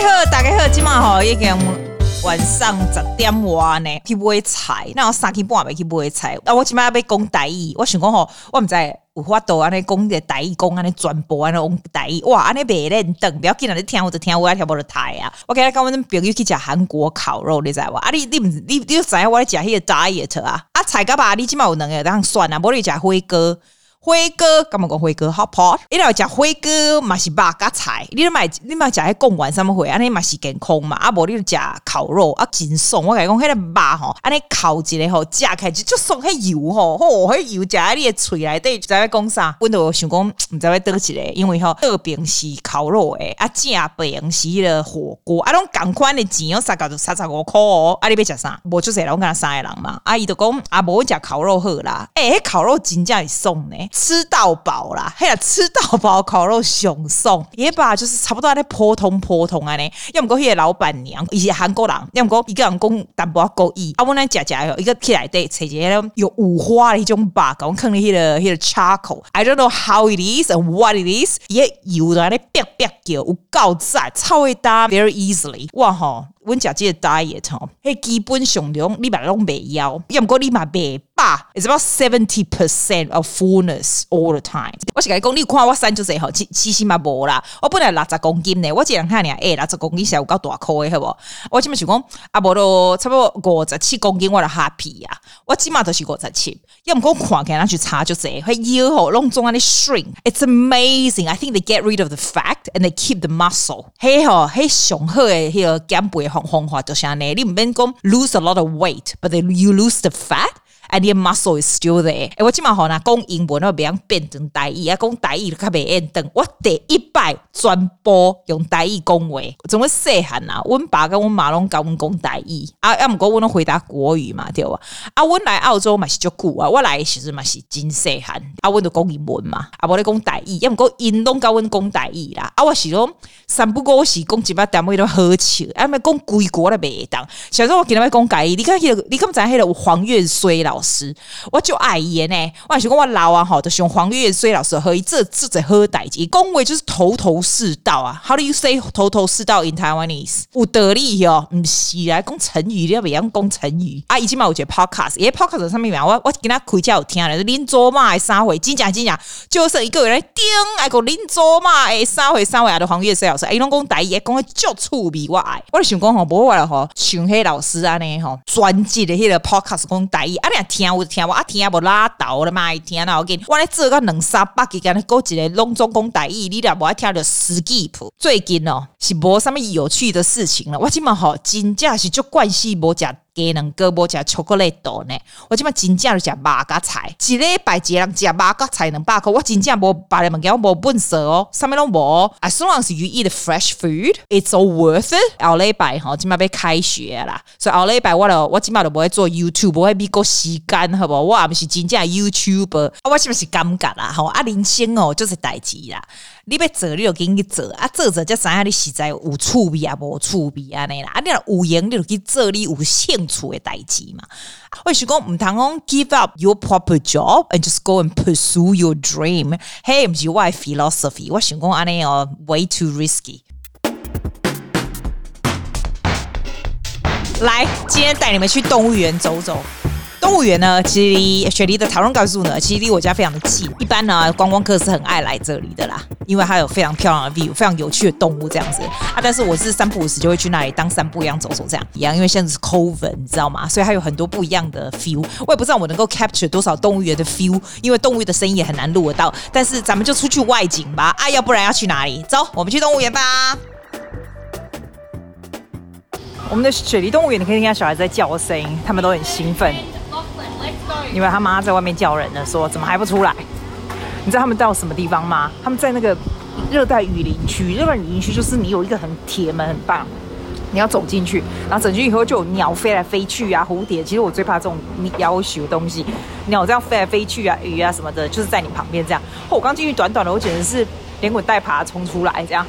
家好，大家好，今晚吼已经晚上十点外呢，去买菜，那我三更半夜去买菜。啊，我今晚要讲台语，我想讲吼，我唔知有法度安尼讲个台语，讲安尼转播安尼讲台语，哇，安尼袂练等，不要紧啊，你听我就听我，听无就台啊。我今日跟我们朋友去食韩国烤肉，你知无？啊，你你唔你你知影我咧食迄个 diet 啊？啊，菜甲肉你今晚有两个当选啊，无你食火锅。火锅，干嘛讲火锅？Hot 你若食火锅嘛是肉加菜，你买你买食迄贡丸什么货，安尼嘛是健康嘛。啊，无你就食烤肉啊，真爽。我甲你讲，迄个肉吼，安尼烤一个吼，食起来就就爽。迄油吼，吼，迄油食在你的喙内底，就知影讲啥？阮都想讲，毋知要倒一个，因为吼，这边是烤肉诶，啊，正边是迄个火锅，啊，拢共款的钱哦，三个三十五箍哦。啊，你要食啥？无就是拢干三个人嘛。啊，伊就讲啊，无食烤肉好啦。诶、欸，烤肉真正是爽呢。吃到饱啦，嘿呀，吃到饱烤肉熊送也把就是差不多在普通普通啊呢。要么讲迄个老板娘，伊是韩国人，要么讲一个人讲淡薄仔国语。啊，我来食食哟，一个起来对，切一个有五花的一种肉，讲放迄个迄个 charcoal。I don't know how it is and what it is。伊个油在那煸煸叫，有够赞，超会搭，very easily。哇吼，阮食这个 diet 吼，迄基本上拢你嘛拢袂枵，要么讲你嘛袂。It's about seventy percent of fullness all the time。我是甲你讲，你有看我瘦就这好，其其实嘛无啦。我本来六十公斤呢，我这两看你，诶，六十公斤是有够大颗的，好不？我即嘛想讲，啊，无都差不多五十七公斤，我就 happy 呀。我起码都是五十七，要毋讲看起来去查就这，佢腰吼拢总安尼 shrink。It's amazing. I think they get rid of the fat and they keep the muscle。嘿吼，嘿上好的迄个减肥方方法就是安尼，你毋免讲 lose a lot of weight，but then you lose the fat。 And your muscle is still there。诶，我今嘛好拿讲英文，我袂用变成台语啊，讲台语较袂用等。我第一摆转播用台语讲话，怎么细汉啊？阮爸跟阮妈拢教阮讲台语啊，要毋过阮拢回答国语嘛，对吧？啊，阮来澳洲嘛是足久啊，我来的时阵嘛是真细汉，啊，阮就讲英文嘛，啊，无咧讲台语，要毋过因拢教阮讲台语啦。啊，我是讲三不五时讲一摆单位都好笑，啊，咪讲规国咧袂当。小时候我今日要讲台语，你看迄个，你敢知迄个黄月衰老师，我就爱伊呢。我想讲我老啊，吼，就是用黄月水老师和伊这这在好代志，讲话就是头头是道啊。How do you say 头头是道 in Taiwanese？有道理哦，毋是来讲成语，你要袂晓讲成语啊。伊即嘛有一个 podcast，伊 podcast 上面我我今仔开车有听咧，恁祖妈的三回，真正真正，就是一个人叮，爱个恁祖妈的三回三回啊，的黄月水老师，伊拢讲台语，讲个足趣味，我爱。我就想讲吼，无话了吼，像迄老师安尼吼，专辑的迄个 podcast 讲台语，啊，你听我。听我啊听啊无拉倒了嘛！听啊，我见，我咧做个两三百个，跟你讲一个拢总讲大意，你俩无爱听着 skip。最近哦，是无啥物有趣的事情了。我今嘛吼，真正是足惯系无食。鸡卵哥无食巧克力豆呢？我即摆真正就食肉甲菜，一礼拜一个人食肉甲菜两百箍，我真正无别的物件，我无本事哦，啥物拢无。As long as you eat fresh food, it's all worth it。后礼拜吼，即摆要开学啦，所以后礼拜我着我即摆着无会做 YouTube，无会咪过时间，好无？我也毋是真正 YouTuber，我即摆是感觉啦，吼啊，人生哦就是代志啦。你要做，你就给你做啊！做做才知影你实在有趣味啊，无趣味安尼啦。啊，你若有闲，你就去做你有兴趣的代志嘛。我是讲毋通讲 give up your proper job and just go and pursue your dream。嘿，毋是我的 philosophy。我想讲安尼哦，way too risky。来，今天带你们去动物园走走。动物园呢，其实离雪梨的讨论告诉呢，其实离我家非常的近。一般呢，观光客是很爱来这里的啦，因为它有非常漂亮的 view，非常有趣的动物这样子啊。但是我是三不五时就会去那里当散步一样走走这样一样，因为现在是 COVID，你知道吗？所以它有很多不一样的 feel。我也不知道我能够 capture 多少动物园的 feel，因为动物的声音也很难录得到。但是咱们就出去外景吧，啊，要不然要去哪里？走，我们去动物园吧。我们的雪梨动物园，你可以听到小孩在叫声音，他们都很兴奋。因为他妈在外面叫人呢，说怎么还不出来？你知道他们到什么地方吗？他们在那个热带雨林区。热带雨林区就是你有一个很铁门，很棒，你要走进去，然后走进去以后就有鸟飞来飞去啊，蝴蝶。其实我最怕这种妖许的东西，鸟这样飞来飞去啊，鱼啊什么的，就是在你旁边这样。我刚进去短短的，我简直是连滚带爬冲出来这样。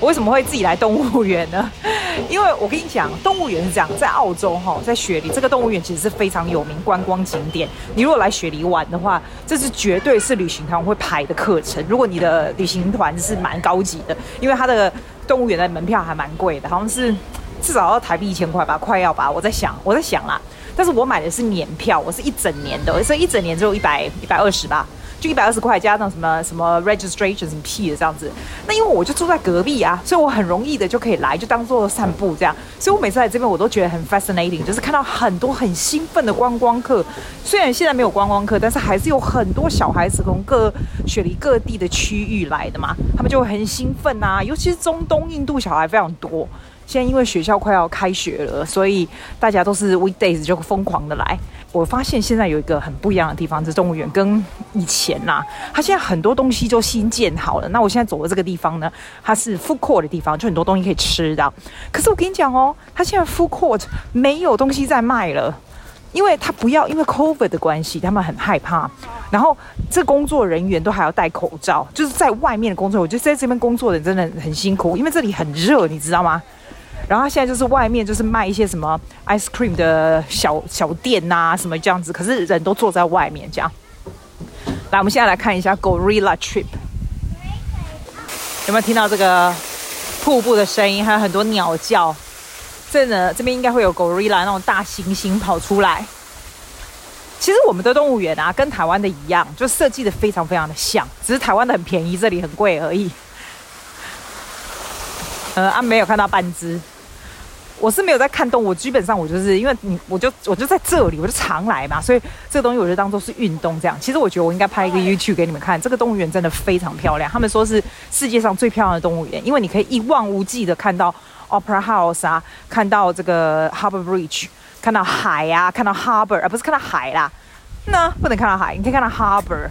我为什么会自己来动物园呢？因为我跟你讲，动物园是这样，在澳洲哈，在雪梨这个动物园其实是非常有名观光景点。你如果来雪梨玩的话，这是绝对是旅行团会排的课程。如果你的旅行团是蛮高级的，因为它的动物园的门票还蛮贵的，好像是至少要台币一千块吧，快要吧。我在想，我在想啦，但是我买的是年票，我是一整年的，所以一整年只有一百一百二十吧。一百二十块加上什么什么 registration 什么屁的这样子，那因为我就住在隔壁啊，所以我很容易的就可以来，就当做散步这样。所以我每次来这边我都觉得很 fascinating，就是看到很多很兴奋的观光客。虽然现在没有观光客，但是还是有很多小孩子从各雪梨各地的区域来的嘛，他们就会很兴奋啊，尤其是中东、印度小孩非常多。现在因为学校快要开学了，所以大家都是 weekdays 就疯狂的来。我发现现在有一个很不一样的地方，这动物园跟以前呐、它现在很多东西都新建好了。那我现在走的这个地方呢，它是 food court 的地方，就很多东西可以吃的。可是我跟你讲哦，它现在 food court 没有东西在卖了，因为它不要，因为 COVID 的关系，他们很害怕。然后这工作人员都还要戴口罩，就是在外面的工作，我觉得在这边工作的真的很辛苦，因为这里很热，你知道吗？然后他现在就是外面就是卖一些什么 ice cream 的小小店呐、啊，什么这样子，可是人都坐在外面这样。来，我们现在来看一下 Gorilla Trip，有没有听到这个瀑布的声音？还有很多鸟叫。这呢，这边应该会有 Gorilla 那种大猩猩跑出来。其实我们的动物园啊，跟台湾的一样，就设计的非常非常的像，只是台湾的很便宜，这里很贵而已。呃，啊，没有看到半只。我是没有在看动物，基本上我就是因为你，我就我就在这里，我就常来嘛，所以这个东西我就当做是运动这样。其实我觉得我应该拍一个 YouTube 给你们看，这个动物园真的非常漂亮。他们说是世界上最漂亮的动物园，因为你可以一望无际的看到 Opera House 啊，看到这个 Harbour Bridge，看到海啊，看到 Harbour，而不是看到海啦，那不能看到海，你可以看到 Harbour。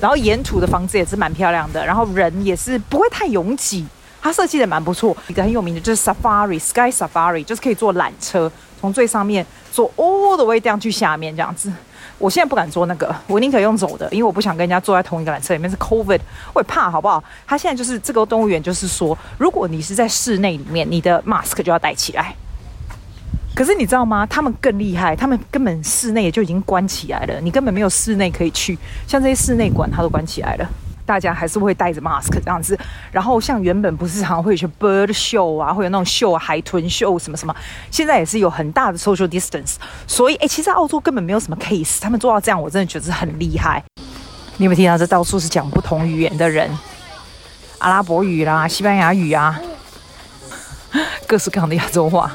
然后沿途的房子也是蛮漂亮的，然后人也是不会太拥挤。它设计的蛮不错，一个很有名的就是 Safari Sky Safari，就是可以坐缆车，从最上面坐 all the way down 去下面这样子。我现在不敢坐那个，我宁可用走的，因为我不想跟人家坐在同一个缆车里面是 COVID，我也怕好不好？它现在就是这个动物园，就是说，如果你是在室内里面，你的 mask 就要戴起来。可是你知道吗？他们更厉害，他们根本室内也就已经关起来了，你根本没有室内可以去，像这些室内馆它都关起来了。大家还是会戴着 mask 这样子，然后像原本不是常会有些 bird show 啊，会有那种秀海豚秀什么什么，现在也是有很大的 social distance，所以哎，其实澳洲根本没有什么 case，他们做到这样，我真的觉得是很厉害。你有没有听到这到处是讲不同语言的人，阿拉伯语啦、西班牙语啊，各式各样的亚洲话。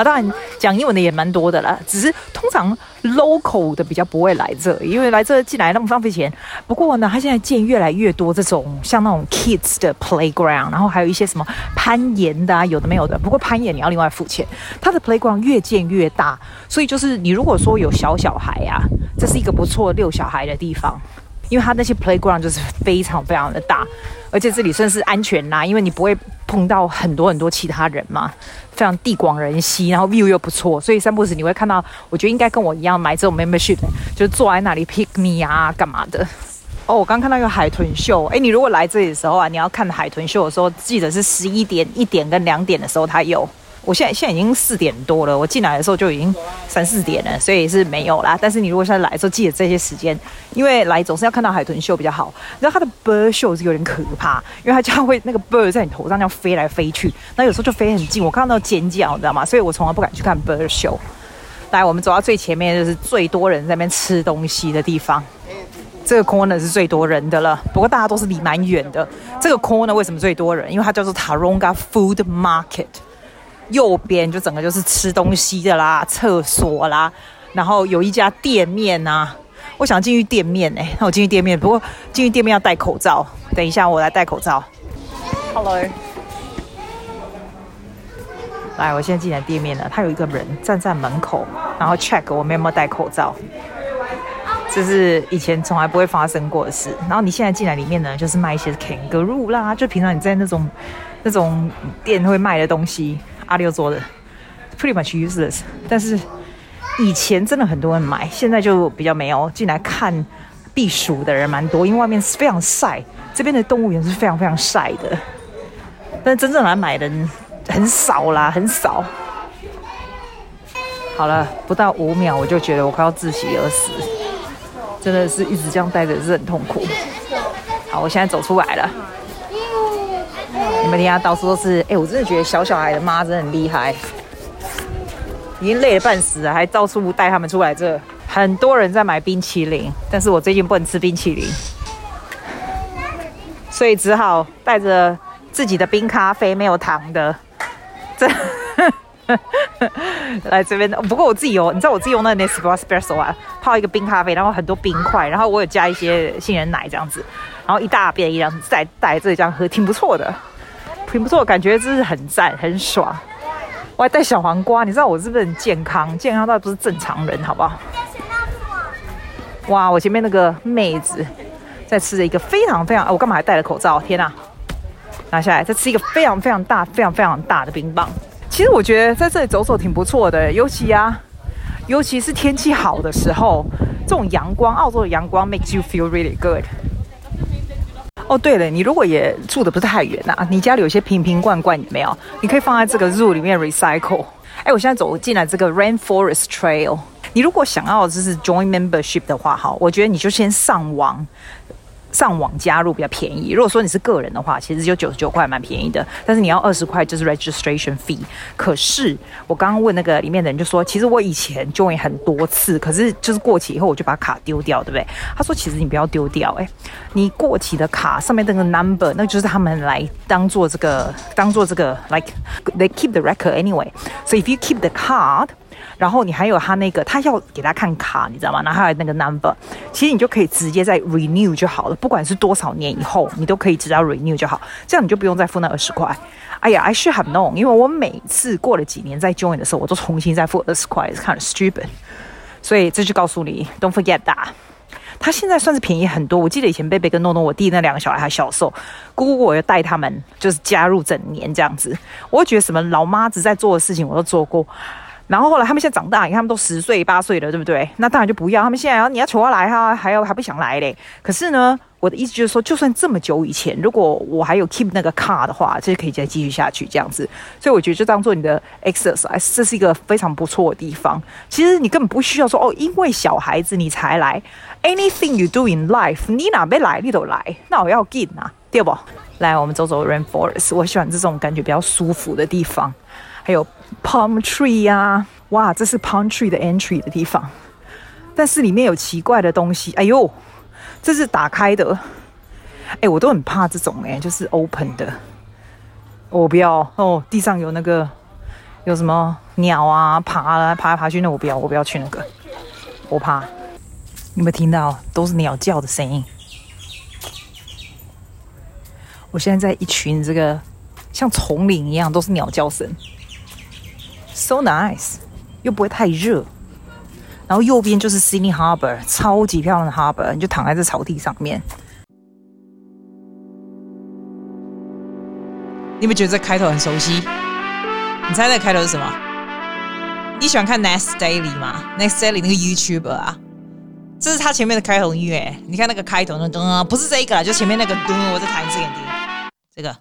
啊，当然讲英文的也蛮多的啦，只是通常 local 的比较不会来这，因为来这进来那么浪费钱。不过呢，他现在建越来越多这种像那种 kids 的 playground，然后还有一些什么攀岩的啊，有的没有的。不过攀岩你要另外付钱。他的 playground 越建越大，所以就是你如果说有小小孩啊，这是一个不错遛小孩的地方，因为它那些 playground 就是非常非常的大，而且这里算是安全啦，因为你不会碰到很多很多其他人嘛。非常地广人稀，然后 view 又不错，所以三不时你会看到，我觉得应该跟我一样买这种 membership，就是坐在那里 pick me 啊，干嘛的？哦，我刚看到一个海豚秀，诶，你如果来这里的时候啊，你要看海豚秀的时候，记得是十一点、一点跟两点的时候它有。我现在现在已经四点多了，我进来的时候就已经三四点了，所以是没有啦。但是你如果现在来的时候，记得这些时间，因为来总是要看到海豚秀比较好。然后它的 bird show 是有点可怕，因为它经常会那个 bird 在你头上这样飞来飞去，那有时候就飞很近，我看到尖叫，你知道吗？所以我从来不敢去看 bird show。来，我们走到最前面，就是最多人在那边吃东西的地方。这个 corner 是最多人的了，不过大家都是离蛮远的。这个 corner 为什么最多人？因为它叫做 Taronga Food Market。右边就整个就是吃东西的啦，厕所啦，然后有一家店面呐、啊。我想进去店面哎、欸，那我进去店面，不过进去店面要戴口罩。等一下我来戴口罩。Hello，来，我现在进来店面了。他有一个人站在门口，然后 check 我们有没有戴口罩。这是以前从来不会发生过的事。然后你现在进来里面呢，就是卖一些 kangaroo 啦，就平常你在那种那种店会卖的东西。阿六做的，pretty much useless。但是以前真的很多人买，现在就比较没有。进来看避暑的人蛮多，因为外面是非常晒，这边的动物园是非常非常晒的。但真正来买的人很少啦，很少。好了，不到五秒我就觉得我快要窒息而死，真的是一直这样待着是很痛苦。好，我现在走出来了。们家到处都是，哎，我真的觉得小小孩的妈真的很厉害，已经累得半死了，还到处带他们出来这。很多人在买冰淇淋，但是我最近不能吃冰淇淋，所以只好带着自己的冰咖啡，没有糖的，这 来这边。不过我自己有，你知道我自己用那个 Nespresso 啊，泡一个冰咖啡，然后很多冰块，然后我有加一些杏仁奶这样子，然后一大杯一样子再带这里这样喝，挺不错的，挺不错，感觉真是很赞，很爽。我还带小黄瓜，你知道我是不是很健康？健康到不是正常人，好不好？哇！我前面那个妹子在吃着一个非常非常……我干嘛还戴了口罩？天哪！拿下来，再吃一个非常非常大、非常非常大的冰棒。其实我觉得在这里走走挺不错的，尤其啊，尤其是天气好的时候，这种阳光，澳洲的阳光 makes you feel really good。哦，对了，你如果也住的不是太远呐，你家里有些瓶瓶罐罐有没有？你可以放在这个 zoo 里面 recycle。哎，我现在走进来这个 Rainforest Trail。你如果想要就是 join membership 的话，哈，我觉得你就先上网，上网加入比较便宜。如果说你是个人的话，其实就九十九块蛮便宜的，但是你要二十块就是 registration fee。可是我刚刚问那个里面的人就说，其实我以前 join 很多次，可是就是过期以后我就把卡丢掉，对不对？他说其实你不要丢掉，诶，你过期的卡上面那个 number，那就是他们来当做这个，当做这个 like they keep the record anyway。So if you keep the card 然后你还有他那个，他要给他看卡，你知道吗？然后还有那个 number，其实你就可以直接在 renew 就好了，不管是多少年以后，你都可以直接 renew 就好，这样你就不用再付那二十块。哎呀，I should have known，因为我每次过了几年再 join 的时候，我都重新再付二十块，是 kind stupid。所以这就告诉你，don't forget that。他现在算是便宜很多。我记得以前贝贝跟诺诺，我弟那两个小孩还小时候，姑姑我要带他们，就是加入整年这样子。我觉得什么老妈子在做的事情，我都做过。然后后来他们现在长大，你看他们都十岁八岁了，对不对？那当然就不要。他们现在要你要求他来哈，还要还不想来嘞。可是呢，我的意思就是说，就算这么久以前，如果我还有 keep 那个 car 的话，这就可以再继续下去这样子。所以我觉得就当做你的 exercise，这是一个非常不错的地方。其实你根本不需要说哦，因为小孩子你才来。Anything you do in life，你哪边来你都来，那我要 get 啊，第二步？来，我们走走 rainforest，我喜欢这种感觉比较舒服的地方。还有 palm tree 呀、哇，这是 palm tree 的 entry 的地方，但是里面有奇怪的东西。哎呦，这是打开的，哎，我都很怕这种哎，就是 open 的。我不要哦，地上有那个有什么鸟啊，爬来爬来爬去，那我不要，我不要去那个，我怕。你有没有听到？都是鸟叫的声音。我现在在一群这个像丛林一样，都是鸟叫声。So nice，又不会太热，然后右边就是 Sydney Harbour，超级漂亮的 Harbour，你就躺在这草地上面。你们觉得这开头很熟悉？你猜那开头是什么？你喜欢看 Next Daily 吗？Next Daily 那个 YouTuber 啊，这是他前面的开头音乐。你看那个开头那噔，不是这一个啦，就前面那个噔，我再弹一次给你听，这个，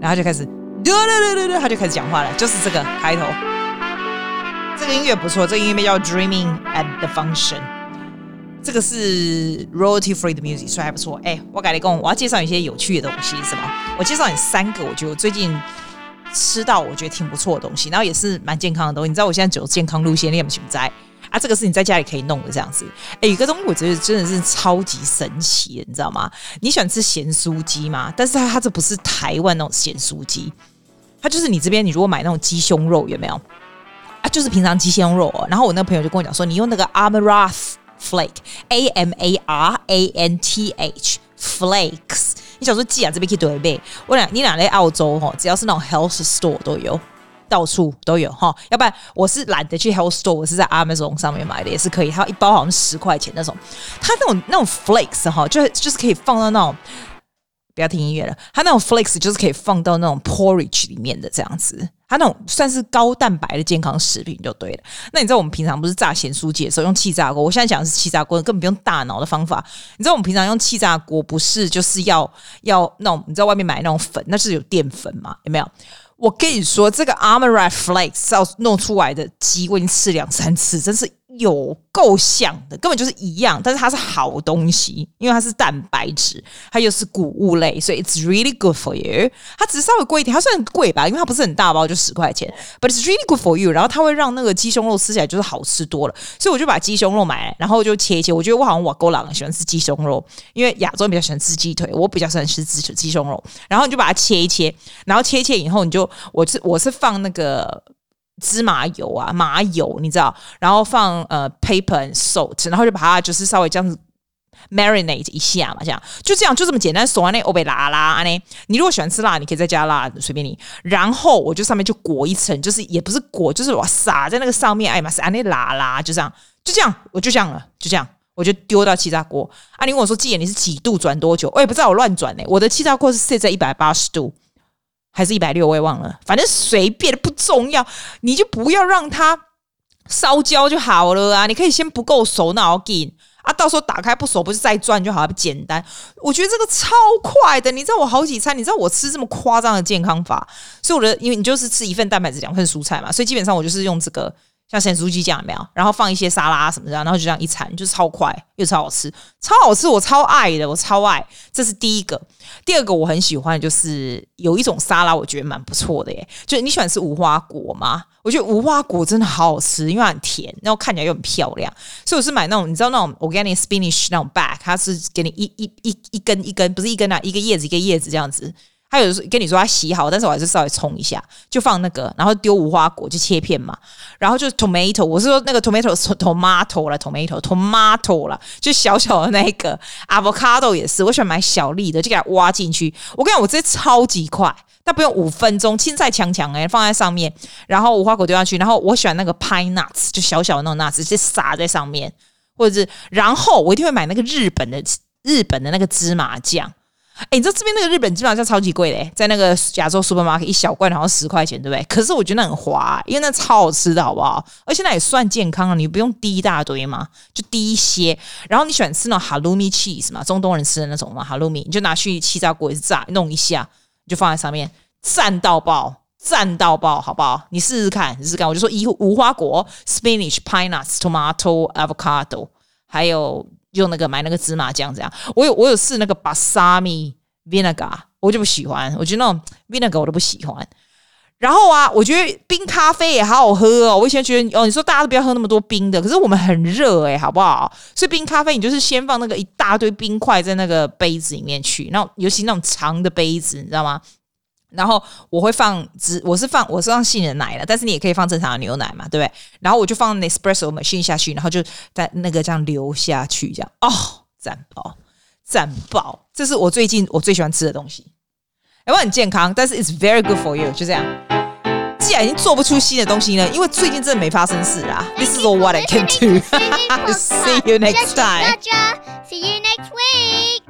然后就开始。对对对对，他就开始讲话了，就是这个开头。这个音乐不错，这个音乐叫 Dreaming at the Function，这个是 royalty free 的 music，所以还不错。哎，我跟你讲，我要介绍一些有趣的东西，是吗？我介绍你三个，我觉得我最近吃到我觉得挺不错的东西，然后也是蛮健康的东西。你知道我现在走健康路线，你有没有在？啊，这个是你在家里可以弄的这样子。哎，有个东西我觉得真的是超级神奇，你知道吗？你喜欢吃咸酥鸡吗？但是它它这不是台湾那种咸酥鸡。它就是你这边，你如果买那种鸡胸肉有没有啊？就是平常鸡胸肉哦。然后我那个朋友就跟我讲说，你用那个 Amaranth Flake，A M A R A N T H Flakes。你想说鸡啊，这边可以对背。我俩你俩在澳洲哈，只要是那种 health store 都有，到处都有哈。要不然我是懒得去 health store，我是在 Amazon 上面买的，也是可以。它一包好像十块钱那种。它那种那种 Flakes 哈，就就是可以放到那种。不要听音乐了，它那种 flakes 就是可以放到那种 porridge 里面的这样子，它那种算是高蛋白的健康食品就对了。那你知道我们平常不是炸咸酥鸡的时候用气炸锅？我现在讲的是气炸锅，根本不用大脑的方法。你知道我们平常用气炸锅不是就是要要那种你知道外面买那种粉，那是有淀粉嘛？有没有？我跟你说，这个 Amaranth Flakes 要弄出来的鸡，我已经吃两三次，真是有够像的，根本就是一样，但是它是好东西，因为它是蛋白质，它又是谷物类，所以 it's really good for you。它只是稍微贵一点，它算贵吧，因为它不是很大包，就十块钱，but it's really good for you。然后它会让那个鸡胸肉吃起来就是好吃多了，所以我就把鸡胸肉买来，然后就切一切。我觉得我好像我够狼喜欢吃鸡胸肉，因为亚洲人比较喜欢吃鸡腿，我比较喜欢吃鸡鸡胸肉。然后你就把它切一切，然后切一切以后，你就我是我是放那个。芝麻油啊，麻油，你知道，然后放呃 pepper and salt，然后就把它就是稍微这样子 marinate 一下嘛，这样就这样就这么简单。手完那欧贝拉拉呢，你如果喜欢吃辣，你可以再加辣，随便你。然后我就上面就裹一层，就是也不是裹，就是我撒在那个上面，哎妈，是安那拉拉，就这样，就这样，我就这样了，就这样，我就丢到气炸锅。啊，你问我说，季妍你是几度转多久？我也不知道，我乱转呢。我的气炸锅是设在一百八十度。还是一百六，我也忘了，反正随便不重要，你就不要让它烧焦就好了啊！你可以先不够熟，那我给啊，到时候打开不熟，不是再转就好，不简单。我觉得这个超快的，你知道我好几餐，你知道我吃这么夸张的健康法，所以我的因为你就是吃一份蛋白质，两份蔬菜嘛，所以基本上我就是用这个。像咸酥鸡酱有没有？然后放一些沙拉什么的，然后就这样一餐，就是超快又超好吃，超好吃，我超爱的，我超爱。这是第一个，第二个我很喜欢就是有一种沙拉，我觉得蛮不错的耶。就你喜欢吃无花果吗？我觉得无花果真的好好吃，因为很甜，然后看起来又很漂亮，所以我是买那种你知道那种 organic spinach 那种 bag，它是给你一一一一根一根，不是一根啊，一个叶子一个叶子这样子。他有跟你说他洗好，但是我还是稍微冲一下，就放那个，然后丢无花果就切片嘛，然后就 tomato，我是说那个 tomato tomato 了，tomato tomato 了，就小小的那个 avocado 也是，我喜欢买小粒的，就给它挖进去。我跟你讲，我这超级快，但不用五分钟，青菜强强哎，放在上面，然后无花果丢下去，然后我喜欢那个 pine nuts，就小小的那种 nuts，直接撒在上面，或者是，然后我一定会买那个日本的日本的那个芝麻酱。哎，你知道这边那个日本基本上超级贵嘞，在那个亚洲 supermarket 一小罐好像十块钱，对不对？可是我觉得很划，因为那超好吃的，好不好？而且那也算健康啊，你不用滴一大堆嘛，就滴一些。然后你喜欢吃那种 halloumi cheese 嘛，中东人吃的那种嘛，halloumi，你就拿去气炸锅一炸，弄一下，你就放在上面，赞到爆，赞到爆，好不好？你试试看，试试看。我就说一无花果，spinach、pine nuts、tomato、avocado，还有。用那个买那个芝麻酱这样，我有我有试那个 balsami vinegar，我就不喜欢，我觉得那种 vinegar 我都不喜欢。然后啊，我觉得冰咖啡也好好喝哦。我以前觉得哦，你说大家都不要喝那么多冰的，可是我们很热诶，好不好？所以冰咖啡你就是先放那个一大堆冰块在那个杯子里面去，那尤其那种长的杯子，你知道吗？然后我会放只我是放我是放杏仁奶的，但是你也可以放正常的牛奶嘛，对不对？然后我就放 Nespresso machine 下去，然后就在那个这样流下去，这样哦，赞爆赞爆！这是我最近我最喜欢吃的东西，哎，我很健康，但是 it's very good for you，就这样。既然已经做不出新的东西了，因为最近真的没发生事啊。This is all what I can do. See you next time. See you next week.